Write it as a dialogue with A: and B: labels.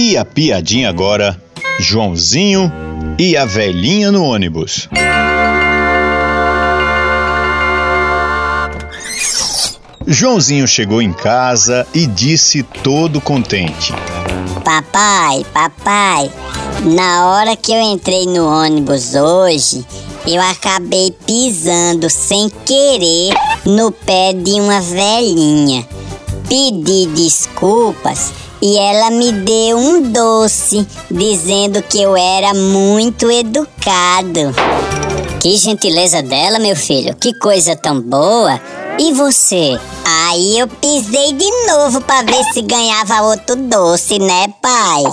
A: E a piadinha agora, Joãozinho e a velhinha no ônibus. Joãozinho chegou em casa e disse todo contente:
B: Papai, papai, na hora que eu entrei no ônibus hoje, eu acabei pisando sem querer no pé de uma velhinha. Pedi desculpas e ela me deu um doce dizendo que eu era muito educado. Que gentileza dela, meu filho, que coisa tão boa. E você? Aí eu pisei de novo pra ver se ganhava outro doce, né, pai?